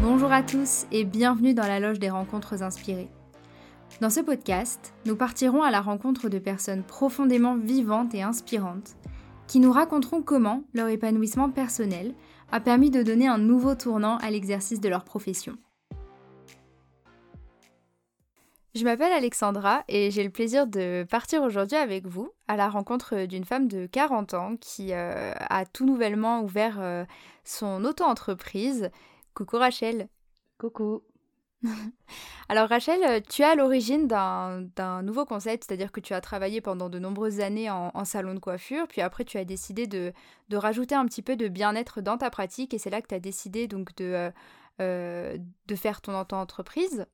Bonjour à tous et bienvenue dans la loge des rencontres inspirées. Dans ce podcast, nous partirons à la rencontre de personnes profondément vivantes et inspirantes qui nous raconteront comment leur épanouissement personnel a permis de donner un nouveau tournant à l'exercice de leur profession. Je m'appelle Alexandra et j'ai le plaisir de partir aujourd'hui avec vous à la rencontre d'une femme de 40 ans qui euh, a tout nouvellement ouvert euh, son auto-entreprise. Coucou Rachel. Coucou. Alors Rachel, euh, tu es à l'origine d'un nouveau concept, c'est-à-dire que tu as travaillé pendant de nombreuses années en, salon de coiffure, puis après tu as décidé de, rajouter un petit peu de bien-être dans ta pratique et c'est là que tu as décidé donc de, de faire ton auto-entreprise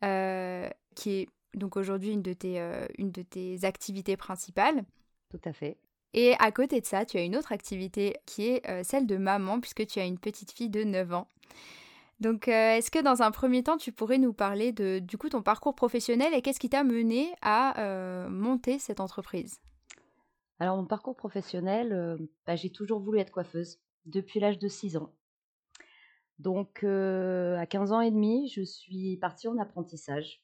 qui est donc aujourd'hui une, de tes, euh, une de tes activités principales. Tout à fait. Et à côté de ça, tu as une autre activité qui est euh, celle de maman, puisque tu as une petite fille de 9 ans. Donc, euh, est-ce que dans un premier temps, tu pourrais nous parler de du coup ton parcours professionnel et qu'est-ce qui t'a mené à monter cette entreprise? Alors, mon parcours professionnel, bah, j'ai toujours voulu être coiffeuse depuis l'âge de 6 ans. Donc, à 15 ans et demi, je suis partie en apprentissage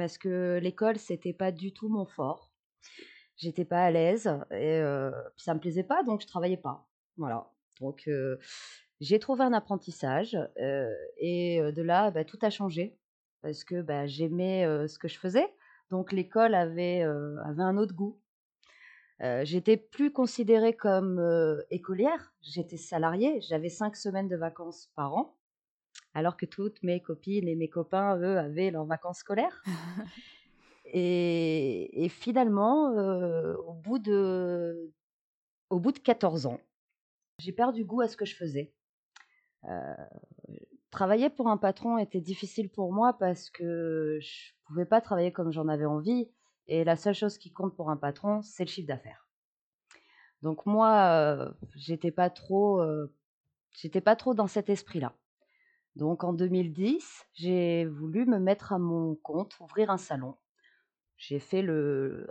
parce que l'école, c'était pas du tout mon fort. J'étais pas à l'aise et puis ça me plaisait pas, donc je travaillais pas. Voilà. Donc j'ai trouvé un apprentissage et de là, bah, tout a changé parce que bah, j'aimais ce que je faisais. Donc l'école avait, avait un autre goût. j'étais plus considérée comme écolière, j'étais salariée, j'avais cinq semaines de vacances par an alors que toutes mes copines et mes copains, eux, avaient leurs vacances scolaires. et, finalement, euh, au, bout de, au bout de 14 ans, j'ai perdu goût à ce que je faisais. Euh, travailler pour un patron était difficile pour moi parce que je ne pouvais pas travailler comme j'en avais envie. Et la seule chose qui compte pour un patron, c'est le chiffre d'affaires. Donc moi, euh, j'étais pas trop, j'étais pas trop dans cet esprit-là. Donc en 2010, j'ai voulu me mettre à mon compte, ouvrir un salon. J'ai fait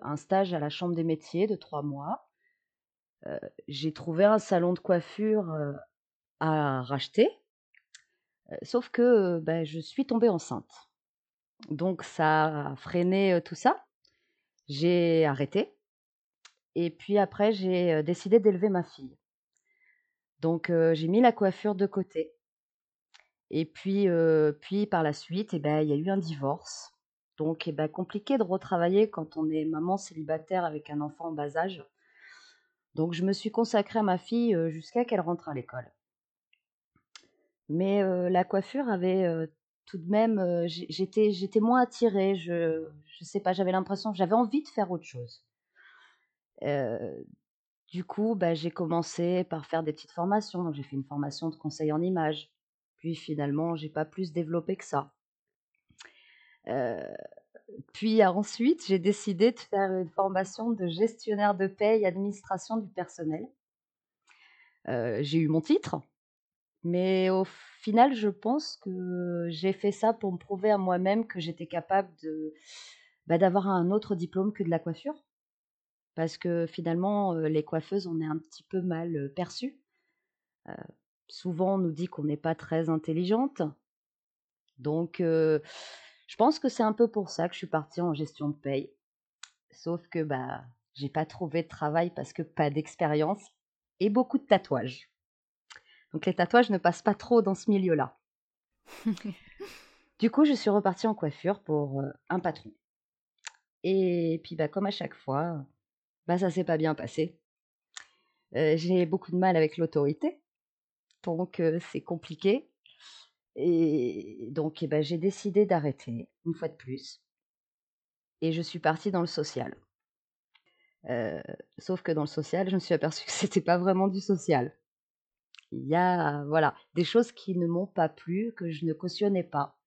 un stage à la Chambre des métiers de trois mois. Euh, j'ai trouvé un salon de coiffure euh, à racheter, euh, sauf que ben, je suis tombée enceinte. Donc ça a freiné tout ça. J'ai arrêté. Et puis après, j'ai décidé d'élever ma fille. Donc j'ai mis la coiffure de côté. Et puis, puis par la suite, eh ben, il y a eu un divorce. Donc, eh ben, compliqué de retravailler quand on est maman célibataire avec un enfant en bas âge. Donc, je me suis consacrée à ma fille jusqu'à qu'elle rentre à l'école. Mais la coiffure avait tout de même, j'étais, moins attirée. Je, je sais pas, j'avais l'impression, j'avais envie de faire autre chose. du coup, bah, j'ai commencé par faire des petites formations. J'ai fait une formation de conseil en images. Puis finalement, j'ai pas plus développé que ça. Puis ensuite, j'ai décidé de faire une formation de gestionnaire de paie et administration du personnel. j'ai eu mon titre, mais au final, je pense que j'ai fait ça pour me prouver à moi-même que j'étais capable bah, d'avoir un autre diplôme que de la coiffure. Parce que finalement, les coiffeuses, on est un petit peu mal perçues souvent on nous dit qu'on n'est pas très intelligente. Donc, je pense que c'est un peu pour ça que je suis partie en gestion de paye. Sauf que bah, j'ai pas trouvé de travail parce que pas d'expérience et beaucoup de tatouages. Donc les tatouages ne passent pas trop dans ce milieu-là. du coup, je suis repartie en coiffure pour un patron. Et puis, bah, comme à chaque fois, bah, ça s'est pas bien passé. j'ai beaucoup de mal avec l'autorité donc c'est compliqué. Et donc, eh ben, j'ai décidé d'arrêter, une fois de plus. Et je suis partie dans le social. sauf que dans le social, je me suis aperçue que c'était pas vraiment du social. Il y a voilà des choses qui ne m'ont pas plu, que je ne cautionnais pas.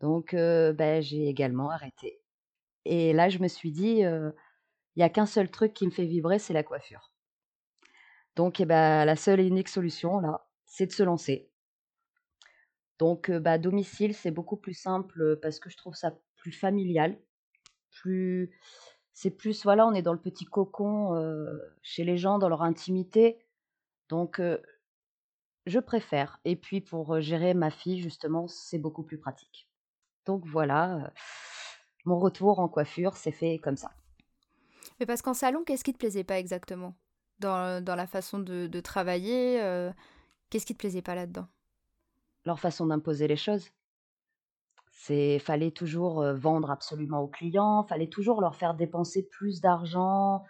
Donc, ben, j'ai également arrêté. Et là, je me suis dit, il n'y a qu'un seul truc qui me fait vibrer, c'est la coiffure. Donc, eh ben, la seule et unique solution, là, c'est de se lancer. Donc, bah, domicile, c'est beaucoup plus simple parce que je trouve ça plus familial, plus, c'est plus, voilà, on est dans le petit cocon chez les gens, dans leur intimité. Donc, je préfère. Et puis pour gérer ma fille, justement, c'est beaucoup plus pratique. Donc voilà, mon retour en coiffure s'est fait comme ça. Mais parce qu'en salon, qu'est-ce qui te plaisait pas exactement? Dans, la façon de, travailler Qu'est-ce qui te plaisait pas là-dedans? Leur façon d'imposer les choses. C'est fallait toujours vendre absolument aux clients, fallait toujours leur faire dépenser plus d'argent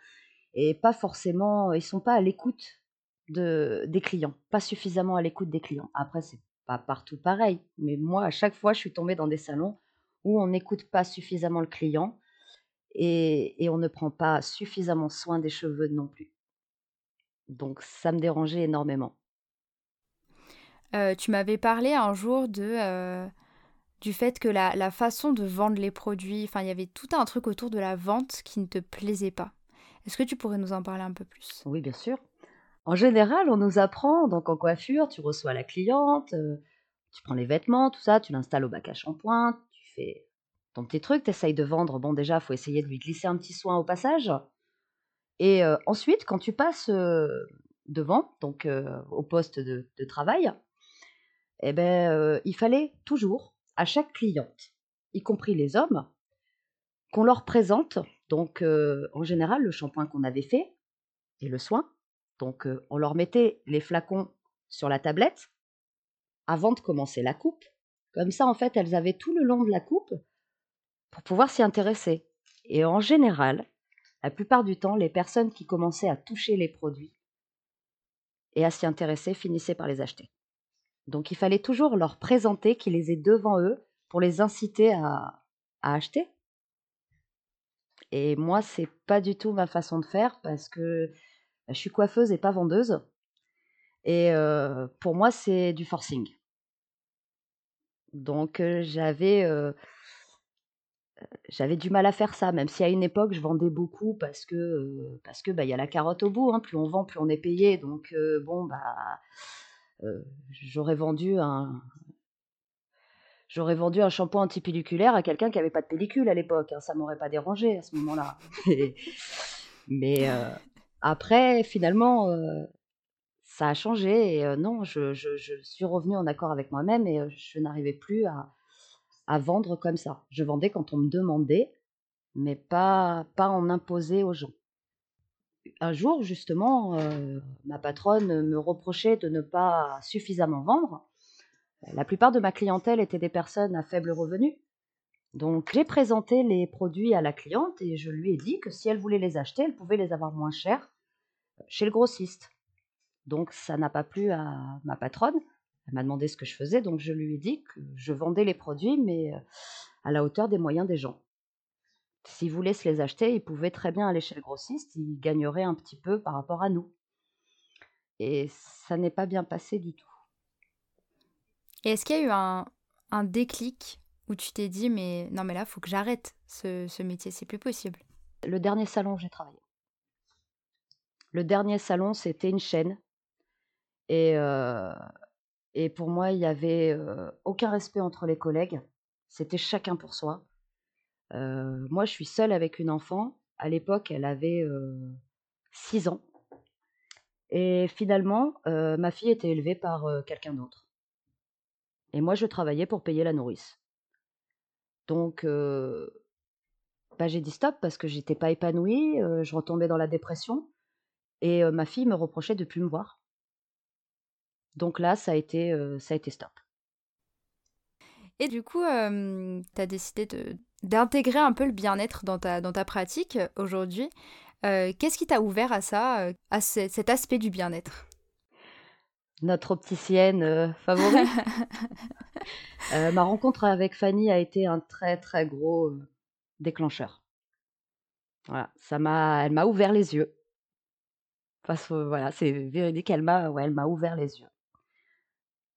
et pas forcément, ils sont pas à l'écoute de des clients, pas suffisamment à l'écoute des clients. Après c'est pas partout pareil, mais moi à chaque fois je suis tombée dans des salons où on n'écoute pas suffisamment le client et, et on ne prend pas suffisamment soin des cheveux non plus. Donc ça me dérangeait énormément. Tu m'avais parlé un jour de du fait que la, la, façon de vendre les produits, enfin il y avait tout un truc autour de la vente qui ne te plaisait pas. Est-ce que tu pourrais nous en parler un peu plus? Oui, bien sûr. En général, on nous apprend, donc en coiffure, tu reçois la cliente, euh, tu prends les vêtements, tout ça, tu l'installes au bac à shampoing, tu fais ton petit truc, tu essayes de vendre. Bon, déjà, faut essayer de lui glisser un petit soin au passage. Et euh, ensuite, quand tu passes euh, devant, donc au poste de travail, eh ben, il fallait toujours à chaque cliente, y compris les hommes, qu'on leur présente, donc en général, le shampoing qu'on avait fait et le soin. Donc on leur mettait les flacons sur la tablette avant de commencer la coupe. Comme ça, en fait, elles avaient tout le long de la coupe pour pouvoir s'y intéresser. Et en général, la plupart du temps, les personnes qui commençaient à toucher les produits et à s'y intéresser finissaient par les acheter. Donc il fallait toujours leur présenter qu'ils les aient devant eux pour les inciter à, acheter. Et moi, c'est pas du tout ma façon de faire parce que bah, je suis coiffeuse et pas vendeuse. Et euh, pour moi, c'est du forcing. Donc euh, j'avais euh, j'avais du mal à faire ça, même si à une époque je vendais beaucoup parce que parce que bah y a la carotte au bout. Hein. plus on vend, plus on est payé. Donc bon bah j'aurais vendu un j'aurais vendu un shampoing antipelliculaire à quelqu'un qui n'avait pas de pellicule à l'époque. Hein, ça m'aurait pas dérangé à ce moment-là. Mais après, finalement, ça a changé et non, je, suis revenue en accord avec moi-même et je n'arrivais plus à, à, vendre comme ça. Je vendais quand on me demandait, mais pas, pas en imposer aux gens un jour, justement, euh, ma patronne me reprochait de ne pas suffisamment vendre. La plupart de ma clientèle était des personnes à faible revenu. Donc j'ai présenté les produits à la cliente et je lui ai dit que si elle voulait les acheter, elle pouvait les avoir moins chers chez le grossiste. Donc ça n'a pas plu à ma patronne. Elle m'a demandé ce que je faisais, donc je lui ai dit que je vendais les produits, mais euh, à la hauteur des moyens des gens. S'ils voulaient se les acheter, ils pouvaient très bien aller chez le grossiste, ils gagneraient un petit peu par rapport à nous. Et ça n'est pas bien passé du tout. Et est-ce qu'il y a eu un, un, déclic où tu t'es dit, mais non, mais là, il faut que j'arrête ce, ce métier, c'est plus possible? Le dernier salon où j'ai travaillé. Le dernier salon, c'était une chaîne. Et, euh, et pour moi, il n'y avait euh, aucun respect entre les collègues. C'était chacun pour soi moi, je suis seule avec une enfant. À l'époque, elle avait 6 ans. Et finalement, ma fille était élevée par quelqu'un d'autre. Et moi, je travaillais pour payer la nourrice. Donc, bah, j'ai dit stop parce que j'étais pas épanouie, je retombais dans la dépression. Et ma fille me reprochait de plus me voir. Donc là, ça a été, ça a été stop. Et du coup, tu as décidé de, d'intégrer un peu le bien-être dans ta, dans ta pratique euh, aujourd'hui. Euh, qu'est-ce qui t'a ouvert à ça, euh, à cet aspect du bien-être? Notre opticienne favorite. ma rencontre avec Fanny a été un très très gros déclencheur. Voilà, ça m'a, elle m'a ouvert les yeux. Parce que voilà, c'est véridique, elle m'a, ouais, elle m'a ouvert les yeux.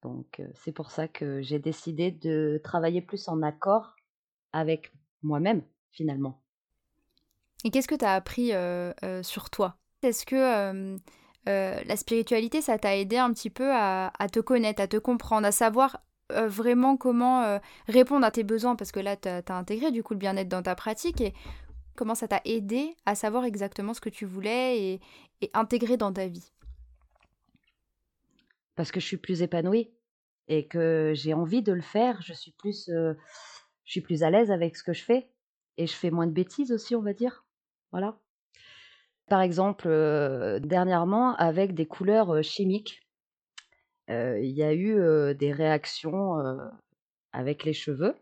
Donc c'est pour ça que j'ai décidé de travailler plus en accord avec moi-même, finalement. Et qu'est-ce que tu as appris euh, euh, sur toi? Est-ce que euh, la spiritualité, ça t'a aidé un petit peu à, te connaître, à te comprendre, à savoir vraiment comment répondre à tes besoins? Parce que là, tu as, intégré du coup le bien-être dans ta pratique. Et comment ça t'a aidé à savoir exactement ce que tu voulais et, et intégrer dans ta vie? Parce que je suis plus épanouie et que j'ai envie de le faire. Je suis plus, je suis plus à l'aise avec ce que je fais et je fais moins de bêtises aussi, on va dire. Voilà. Par exemple, dernièrement, avec des couleurs chimiques, il y a eu des réactions avec les cheveux.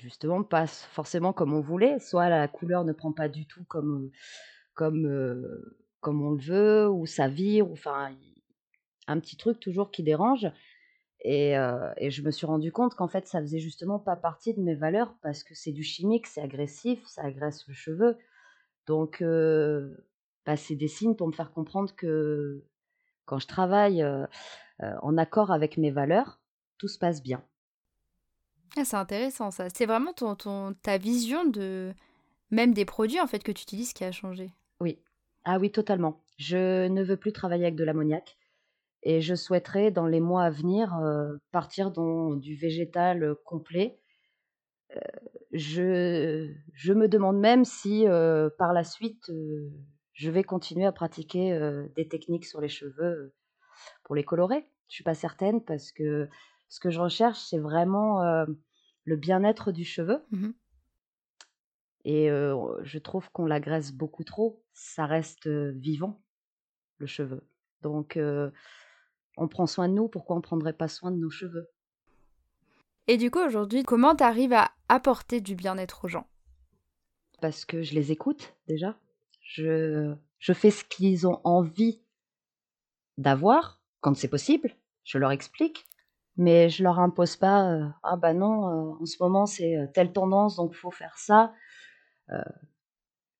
Justement, pas forcément comme on voulait. Soit la couleur ne prend pas du tout comme, comme, comme on le veut, ou ça vire, ou enfin, un petit truc toujours qui dérange. Et, et je me suis rendu compte qu'en fait, ça faisait justement pas partie de mes valeurs parce que c'est du chimique, c'est agressif, ça agresse le cheveu. Donc, bah, c'est des signes pour me faire comprendre que quand je travaille en accord avec mes valeurs, tout se passe bien. Ah, c'est intéressant ça. C'est vraiment ton, ton, ta vision de même des produits en fait que tu utilises qui a changé. Oui. Ah oui, totalement. Je ne veux plus travailler avec de l'ammoniac et je souhaiterais dans les mois à venir partir dans du végétal complet. je, je me demande même si par la suite je vais continuer à pratiquer des techniques sur les cheveux pour les colorer. Je suis pas certaine parce que ce que je recherche, c'est vraiment le bien-être du cheveu. Mmh Et je trouve qu'on l'agresse beaucoup trop. Ça reste vivant, le cheveu. Donc, on prend soin de nous. Pourquoi on ne prendrait pas soin de nos cheveux? Et du coup, aujourd'hui, comment tu arrives à apporter du bien-être aux gens? Parce que je les écoute déjà. Je, je fais ce qu'ils ont envie d'avoir quand c'est possible. Je leur explique mais je leur impose pas ah bah non en ce moment c'est telle tendance donc il faut faire ça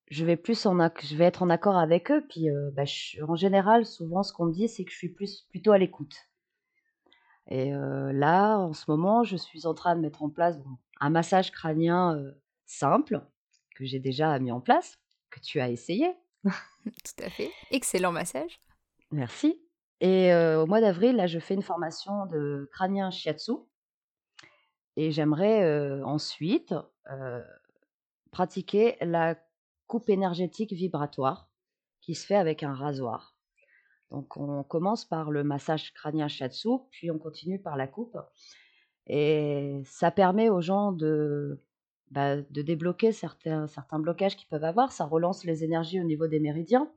je vais plus en je vais être en accord avec eux puis bah, en général souvent ce qu'on me dit c'est que je suis plus plutôt à l'écoute. Et là en ce moment je suis en train de mettre en place un massage crânien simple que j'ai déjà mis en place que tu as essayé. Tout à fait. Excellent massage. Merci. Et au mois d'avril, là, je fais une formation de crânien shiatsu. Et j'aimerais ensuite pratiquer la coupe énergétique vibratoire qui se fait avec un rasoir. Donc on commence par le massage crânien shiatsu, puis on continue par la coupe. Et ça permet aux gens de, bah, de débloquer certains, certains blocages qu'ils peuvent avoir. Ça relance les énergies au niveau des méridiens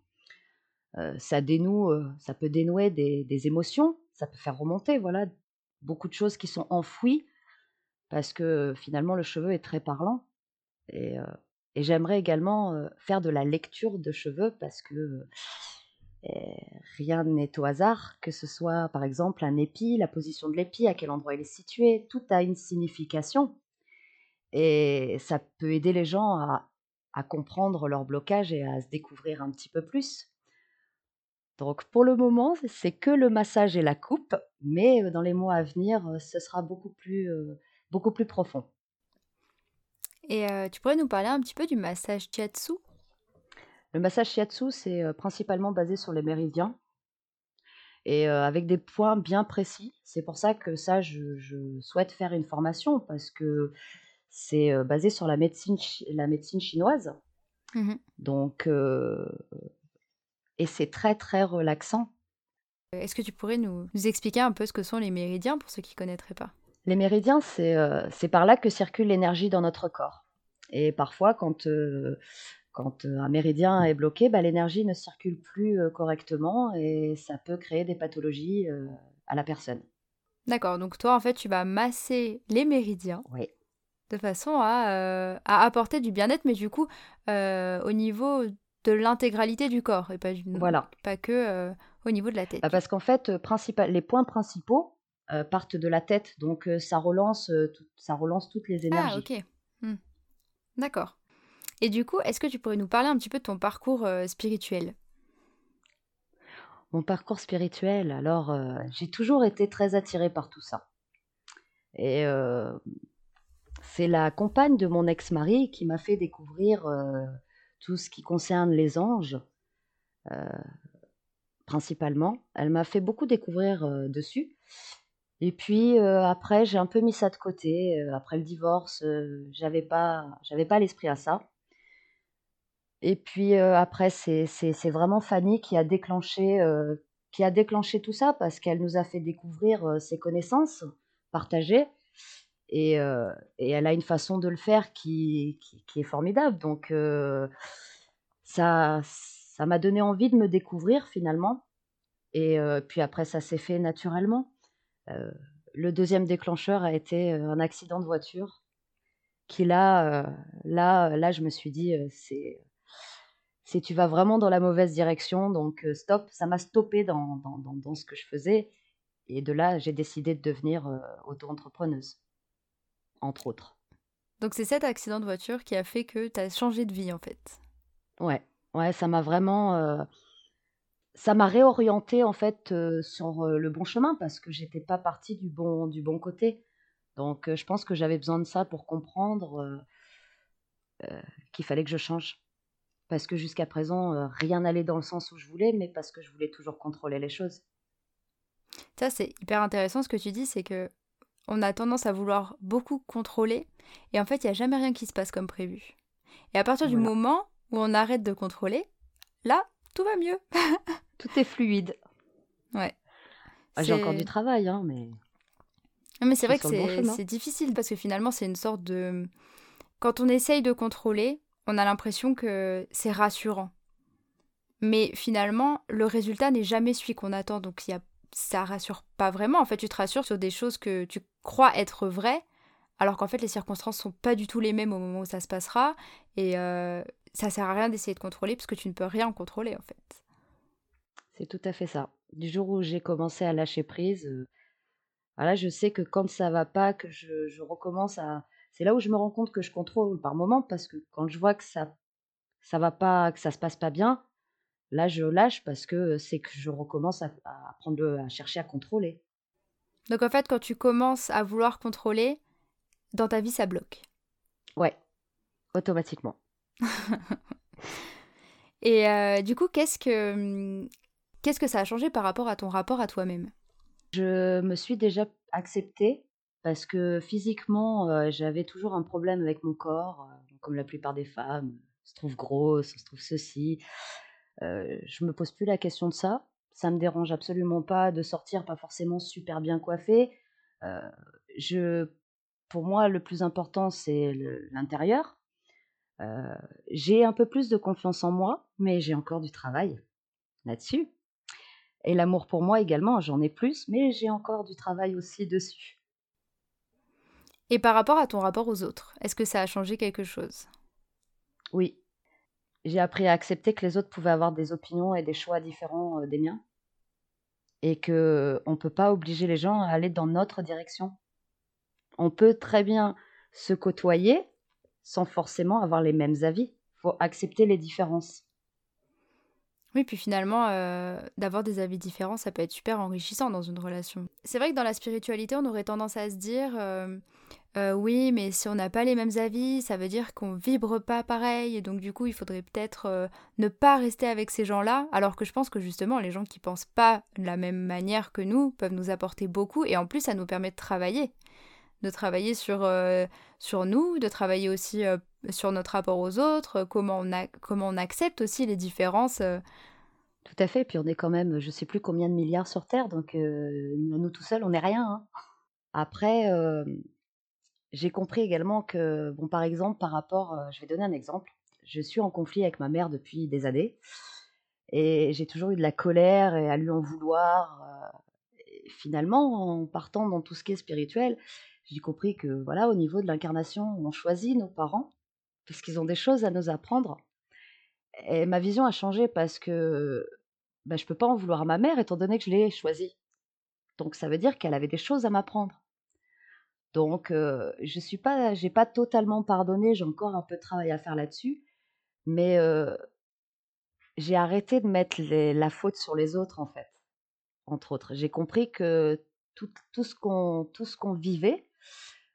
ça dénoue, ça peut dénouer des, émotions, ça peut faire remonter, voilà, beaucoup de choses qui sont enfouies parce que finalement le cheveu est très parlant. Et, j'aimerais également faire de la lecture de cheveux parce que rien n'est au hasard, que ce soit par exemple un épi, la position de l'épi, à quel endroit il est situé, tout a une signification. Et ça peut aider les gens à comprendre leur blocage et à se découvrir un petit peu plus. Donc pour le moment, c'est que le massage et la coupe, mais dans les mois à venir, ce sera beaucoup plus, beaucoup plus profond. Et tu pourrais nous parler un petit peu du massage shiatsu Le massage shiatsu, c'est principalement basé sur les méridiens et avec des points bien précis. C'est pour ça que ça, je, souhaite faire une formation parce que c'est basé sur la médecine, la médecine chinoise. Mmh Donc, et c'est très très relaxant. Euh, est-ce que tu pourrais nous, expliquer un peu ce que sont les méridiens pour ceux qui ne connaîtraient pas? Les méridiens, euh, c'est par là que circule l'énergie dans notre corps. Et parfois, quand, euh, quand un méridien est bloqué, bah, l'énergie ne circule plus correctement et ça peut créer des pathologies à la personne. D'accord, donc toi, en fait, tu vas masser les méridiens. Oui. De façon à, à apporter du bien-être, mais du coup, au niveau de l'intégralité du corps et pas, voilà. pas que euh, au niveau de la tête. Bah, parce qu'en fait, euh, les points principaux euh, partent de la tête, donc ça, relance, ça relance toutes les énergies. Ah, ok. Hmm. D'accord. Et du coup, est-ce que tu pourrais nous parler un petit peu de ton parcours spirituel? Mon parcours spirituel, alors j'ai toujours été très attirée par tout ça. Et c'est la compagne de mon ex-mari qui m'a fait découvrir tout ce qui concerne les anges, euh, principalement. Elle m'a fait beaucoup découvrir euh, dessus. Et puis euh, après, j'ai un peu mis ça de côté. après le divorce, j'avais pas, j'avais pas l'esprit à ça. Et puis après, c'est vraiment Fanny qui a déclenché, qui a déclenché tout ça parce qu'elle nous a fait découvrir ses connaissances partagées et, et, elle a une façon de le faire qui, qui, est formidable. Donc ça ça m'a donné envie de me découvrir finalement. Et puis après, ça s'est fait naturellement. Le deuxième déclencheur a été un accident de voiture qui là, là, là, je me suis dit, c'est c'est tu vas vraiment dans la mauvaise direction, donc stop. Ça m'a stoppé dans, dans, dans, ce que je faisais. Et de là, j'ai décidé de devenir auto-entrepreneuse, entre autres. Donc c'est cet accident de voiture qui a fait que tu as changé de vie en fait. Ouais, ouais, ça m'a vraiment... ça m'a réorienté en fait sur le bon chemin parce que j'étais pas partie du bon, du bon côté. Donc je pense que j'avais besoin de ça pour comprendre qu'il fallait que je change parce que jusqu'à présent, euh, rien n'allait dans le sens où je voulais, mais parce que je voulais toujours contrôler les choses. Ça, c'est hyper intéressant ce que tu dis, c'est que on a tendance à vouloir beaucoup contrôler, et en fait, il n'y a jamais rien qui se passe comme prévu. Et à partir du moment où on arrête de contrôler, là, tout va mieux. tout est fluide. Ouais. Ah, j'ai encore du travail, hein, mais. mais c'est vrai que c'est difficile parce que finalement, c'est une sorte de. Quand on essaye de contrôler, on a l'impression que c'est rassurant. Mais finalement, le résultat n'est jamais celui qu'on attend, donc y a, ça rassure pas vraiment. En fait, tu te rassures sur des choses que tu crois être vraies, alors qu'en fait, les circonstances sont pas du tout les mêmes au moment où ça se passera, et euh, ça sert à rien d'essayer de contrôler, parce que tu ne peux rien contrôler, en fait. C'est tout à fait ça. Du jour où j'ai commencé à lâcher prise, euh, voilà, je sais que quand ça va pas, que je recommence à, c'est là où je me rends compte que je contrôle par moment parce que quand je vois que ça ça va pas, que ça se passe pas bien, là je lâche parce que c'est que je recommence à, à, à chercher à contrôler. Donc en fait, quand tu commences à vouloir contrôler, dans ta vie ça bloque. Ouais, automatiquement. Et euh, du coup, qu'est-ce que hum, qu'est-ce que ça a changé par rapport à ton rapport à toi-même? Je me suis déjà acceptée parce que physiquement, j'avais toujours un problème avec mon corps, comme la plupart des femmes. On se trouve grosse, on se trouve ceci. je me pose plus la question de ça. Ça me dérange absolument pas de sortir, pas forcément super bien coiffée. je, pour moi, le plus important, c'est l'intérieur. j'ai un peu plus de confiance en moi, mais j'ai encore du travail là-dessus. Et l'amour pour moi également, j'en ai plus, mais j'ai encore du travail aussi dessus. Et par rapport à ton rapport aux autres, est-ce que ça a changé quelque chose? Oui. J'ai appris à accepter que les autres pouvaient avoir des opinions et des choix différents euh, des miens. Et que on ne peut pas obliger les gens à aller dans notre direction. On peut très bien se côtoyer sans forcément avoir les mêmes avis. Il faut accepter les différences. Oui, puis finalement, euh, d'avoir des avis différents, ça peut être super enrichissant dans une relation. C'est vrai que dans la spiritualité, on aurait tendance à se dire, euh, euh, oui, mais si on n'a pas les mêmes avis, ça veut dire qu'on vibre pas pareil, et donc du coup, il faudrait peut-être ne pas rester avec ces gens-là, alors que je pense que justement, les gens qui pensent pas de la même manière que nous peuvent nous apporter beaucoup, et en plus, ça nous permet de travailler de travailler sur, sur nous, de travailler aussi sur notre rapport aux autres, comment on, a, comment on accepte aussi les différences. Tout à fait, puis on est quand même, je sais plus combien de milliards sur Terre, donc nous tout seuls, on n'est rien. Hein. Après, j'ai compris également que, bon, par exemple, par rapport, je vais donner un exemple, je suis en conflit avec ma mère depuis des années, et j'ai toujours eu de la colère et à lui en vouloir. Finalement, en partant dans tout ce qui est spirituel, j'ai compris que voilà, au niveau de l'incarnation, on choisit nos parents parce qu'ils ont des choses à nous apprendre. Et ma vision a changé parce que bah, je ne peux pas en vouloir à ma mère étant donné que je l'ai choisie. Donc ça veut dire qu'elle avait des choses à m'apprendre. Donc je suis pas, j'ai pas totalement pardonné, j'ai encore un peu de travail à faire là-dessus, mais j'ai arrêté de mettre la faute sur les autres en fait, entre autres. J'ai compris que tout, ce qu'on vivait,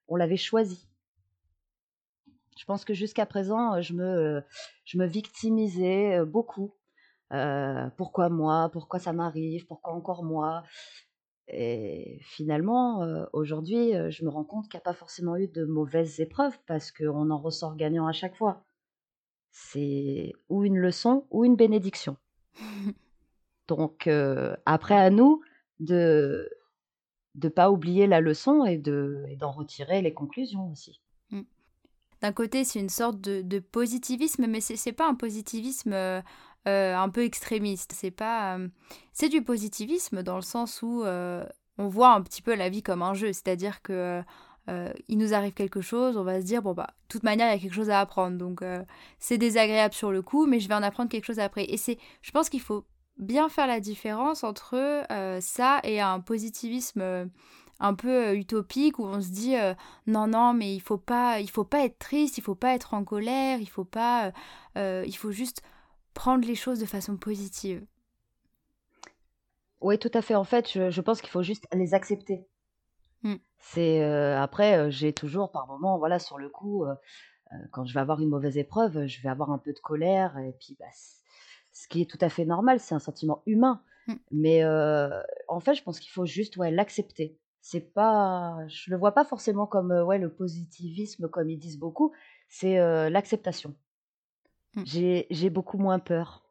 on l'avait choisi. Je pense que jusqu'à présent, je me, je me victimisais beaucoup. pourquoi moi? Pourquoi ça m'arrive? Pourquoi encore moi? Et finalement, aujourd'hui, je me rends compte qu'il n'y a pas forcément eu de mauvaises épreuves parce qu'on en ressort gagnant à chaque fois. C'est ou une leçon ou une bénédiction. Donc après à nous de de pas oublier la leçon et de d'en retirer les conclusions aussi. Mmh. D'un côté, c'est une sorte de, positivisme, mais c'est n'est pas un positivisme un peu extrémiste. C'est pas, c'est du positivisme dans le sens où on voit un petit peu la vie comme un jeu, c'est-à-dire que il nous arrive quelque chose, on va se dire bon bah de toute manière il y a quelque chose à apprendre, donc c'est désagréable sur le coup, mais je vais en apprendre quelque chose après. Et c'est, je pense qu'il faut bien faire la différence entre euh, ça et un positivisme euh, un peu euh, utopique où on se dit non non mais il faut pas il faut pas être triste il faut pas être en colère il faut pas il faut juste prendre les choses de façon positive. Oui tout à fait. En fait je, pense qu'il faut juste les accepter. Mmh. c'est après j'ai toujours par moment voilà sur le coup quand je vais avoir une mauvaise épreuve je vais avoir un peu de colère et puis bah, ce qui est tout à fait normal, c'est un sentiment humain. Mmh. Mais en fait, je pense qu'il faut juste ouais, l'accepter. C'est pas, je le vois pas forcément comme ouais, le positivisme, comme ils disent beaucoup, c'est l'acceptation. Mmh. J'ai beaucoup moins peur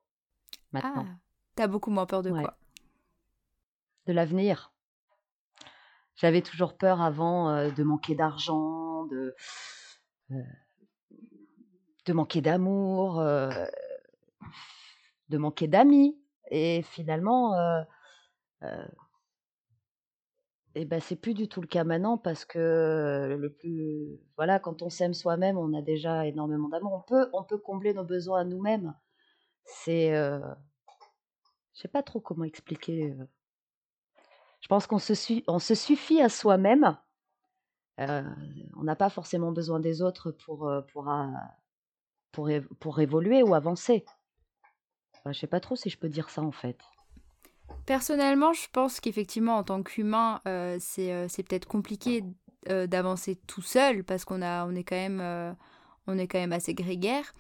maintenant. Ah, t'as beaucoup moins peur de quoi? De l'avenir. J'avais toujours peur avant de manquer d'argent, de, de manquer d'amour de manquer d'amis. Et finalement, euh, euh, et ben c'est plus du tout le cas maintenant parce que le plus voilà quand on s'aime soi-même on a déjà énormément d'amour on peut on peut combler nos besoins à nous-mêmes c'est euh, je sais pas trop comment expliquer euh. je pense qu'on se on se suffit à soi-même on n'a pas forcément besoin des autres pour pour pour, pour évoluer ou avancer je sais pas trop si je peux dire ça en fait. Personnellement, je pense qu'effectivement, en tant qu'humain, euh, euh, c'est peut-être compliqué euh, d'avancer tout seul parce qu'on on est quand même on est quand même assez grégaire.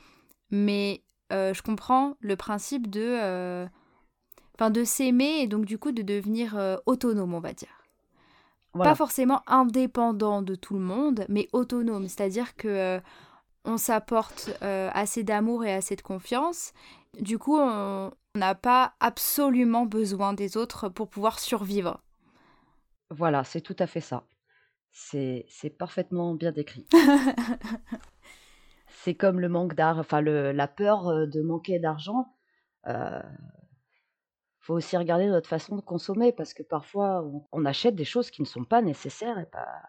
Mais je comprends le principe de enfin de s'aimer et donc du coup de devenir autonome, on va dire. Pas forcément indépendant de tout le monde, mais autonome, c'est-à-dire que on s'apporte assez d'amour et assez de confiance du coup, on n'a pas absolument besoin des autres pour pouvoir survivre. Voilà, c'est tout à fait ça. C'est parfaitement bien décrit. c'est comme le manque d'argent, enfin la peur euh, de manquer d'argent. Il euh, faut aussi regarder notre façon de consommer parce que parfois on, achète des choses qui ne sont pas nécessaires et pas,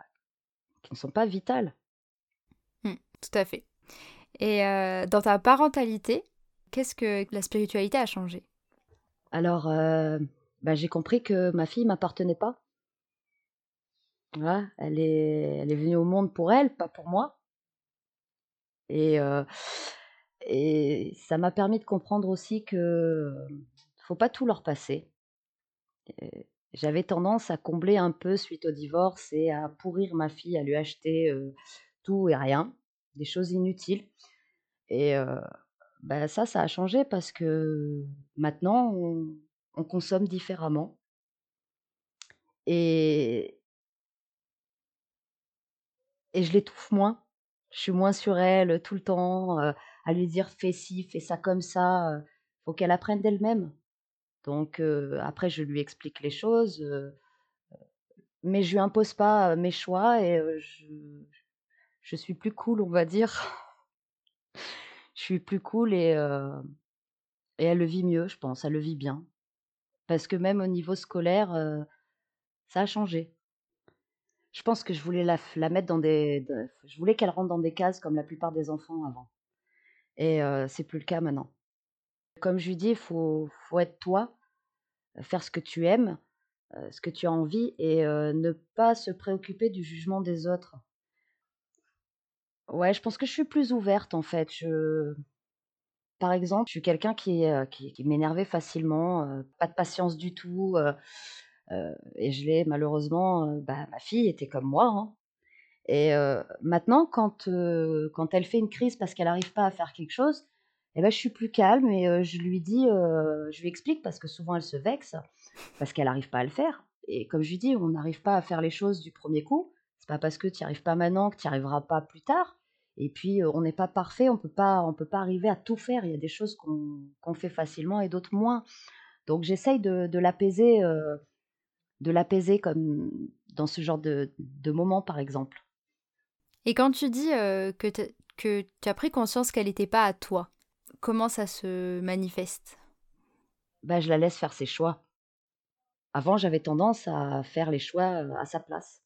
qui ne sont pas vitales. Mmh, tout à fait. Et euh, dans ta parentalité, Qu'est-ce que la spiritualité a changé? Alors, euh, bah, j'ai compris que ma fille m'appartenait pas. Voilà, elle est, elle est venue au monde pour elle, pas pour moi. Et, euh, et ça m'a permis de comprendre aussi que faut pas tout leur passer. J'avais tendance à combler un peu suite au divorce et à pourrir ma fille, à lui acheter euh, tout et rien, des choses inutiles. Et bah, ça, ça a changé parce que maintenant, on, consomme différemment. Et, je l'étouffe moins. Je suis moins sur elle tout le temps, à lui dire fais ci, fais ça comme ça. faut qu'elle apprenne d'elle-même. Donc après, je lui explique les choses, mais je lui impose pas mes choix et je suis plus cool, on va dire je suis plus cool et, et elle le vit mieux, je pense. Elle le vit bien. Parce que même au niveau scolaire, ça a changé. Je pense que je voulais la, la mettre dans des. je voulais qu'elle rentre dans des cases comme la plupart des enfants avant. Et c'est plus le cas maintenant. Comme je lui dis, il faut, faut être toi, faire ce que tu aimes, ce que tu as envie et ne pas se préoccuper du jugement des autres. Ouais, je pense que je suis plus ouverte en fait. Je... Par exemple, je suis quelqu'un qui, euh, qui, m'énervait facilement, euh, pas de patience du tout. Euh, et je l'ai malheureusement, bah, ma fille était comme moi. Hein. Et maintenant, quand, quand elle fait une crise parce qu'elle n'arrive pas à faire quelque chose, eh ben, je suis plus calme et je lui dis, je lui explique parce que souvent elle se vexe parce qu'elle n'arrive pas à le faire. Et comme je lui dis, on n'arrive pas à faire les choses du premier coup. C'est pas parce que tu n'y arrives pas maintenant que tu n'y arriveras pas plus tard. Et puis, on n'est pas parfait, on peut pas, on peut pas arriver à tout faire. Il y a des choses qu'on fait facilement et d'autres moins. Donc j'essaye de, de l'apaiser, de l'apaiser comme dans ce genre de, de moment, par exemple. Et quand tu dis que, que tu as pris conscience qu'elle n'était pas à toi, comment ça se manifeste? Bah, Je la laisse faire ses choix. Avant, j'avais tendance à faire les choix à sa place.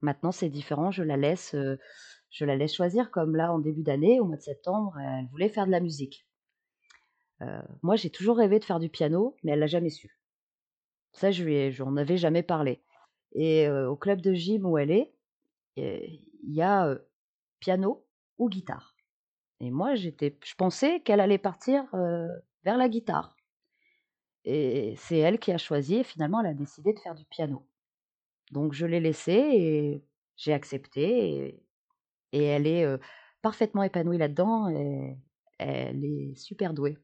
Maintenant, c'est différent, je la laisse je la laisse choisir, comme là en début d'année, au mois de septembre, elle voulait faire de la musique. moi, j'ai toujours rêvé de faire du piano, mais elle l'a jamais su. Ça, je lui avais jamais parlé. Et au club de gym où elle est, il y a piano ou guitare. Et moi, j'étais, je pensais qu'elle allait partir vers la guitare. Et c'est elle qui a choisi, et finalement, elle a décidé de faire du piano. Donc, je l'ai laissée et j'ai accepté. Elle est parfaitement épanouie là-dedans. Et elle est super douée.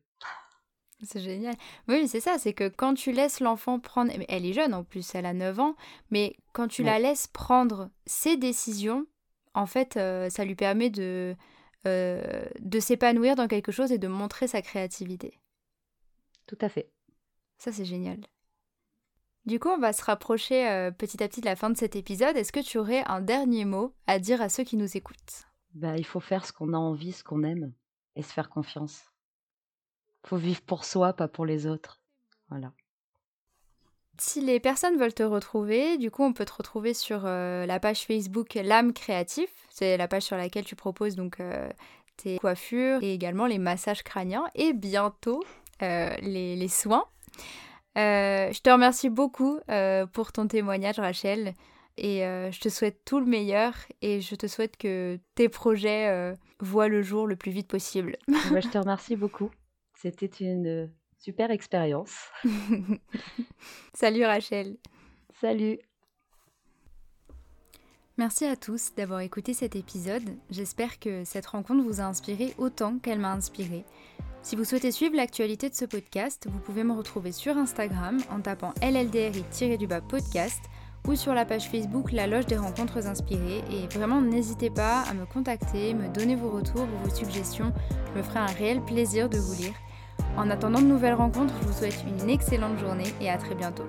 C'est génial. Oui, c'est ça, c'est que quand tu laisses l'enfant prendre, elle est jeune en plus, elle a 9 ans, mais quand tu la laisses prendre ses décisions, en fait, ça lui permet de, de s'épanouir dans quelque chose et de montrer sa créativité. Tout à fait. Ça, c'est génial. Du coup, on va se rapprocher euh, petit à petit de la fin de cet épisode. Est-ce que tu aurais un dernier mot à dire à ceux qui nous écoutent? Bah, Il faut faire ce qu'on a envie, ce qu'on aime, et se faire confiance. Il faut vivre pour soi, pas pour les autres. Voilà. Si les personnes veulent te retrouver, du coup, on peut te retrouver sur euh, la page Facebook L'âme créatif. C'est la page sur laquelle tu proposes donc euh, tes coiffures et également les massages crâniens et bientôt les, les soins. Euh, je te remercie beaucoup euh, pour ton témoignage, Rachel. Et euh, je te souhaite tout le meilleur et je te souhaite que tes projets voient le jour le plus vite possible. je te remercie beaucoup. C'était une super expérience. Salut Rachel. Salut. Merci à tous d'avoir écouté cet épisode. J'espère que cette rencontre vous a inspiré autant qu'elle m'a inspiré. Si vous souhaitez suivre l'actualité de ce podcast, vous pouvez me retrouver sur Instagram en tapant LLDRI-du-bas podcast ou sur la page Facebook La Loge des Rencontres Inspirées. Et vraiment, n'hésitez pas à me contacter, me donner vos retours ou vos suggestions. Je me ferai un réel plaisir de vous lire. En attendant de nouvelles rencontres, je vous souhaite une excellente journée et à très bientôt.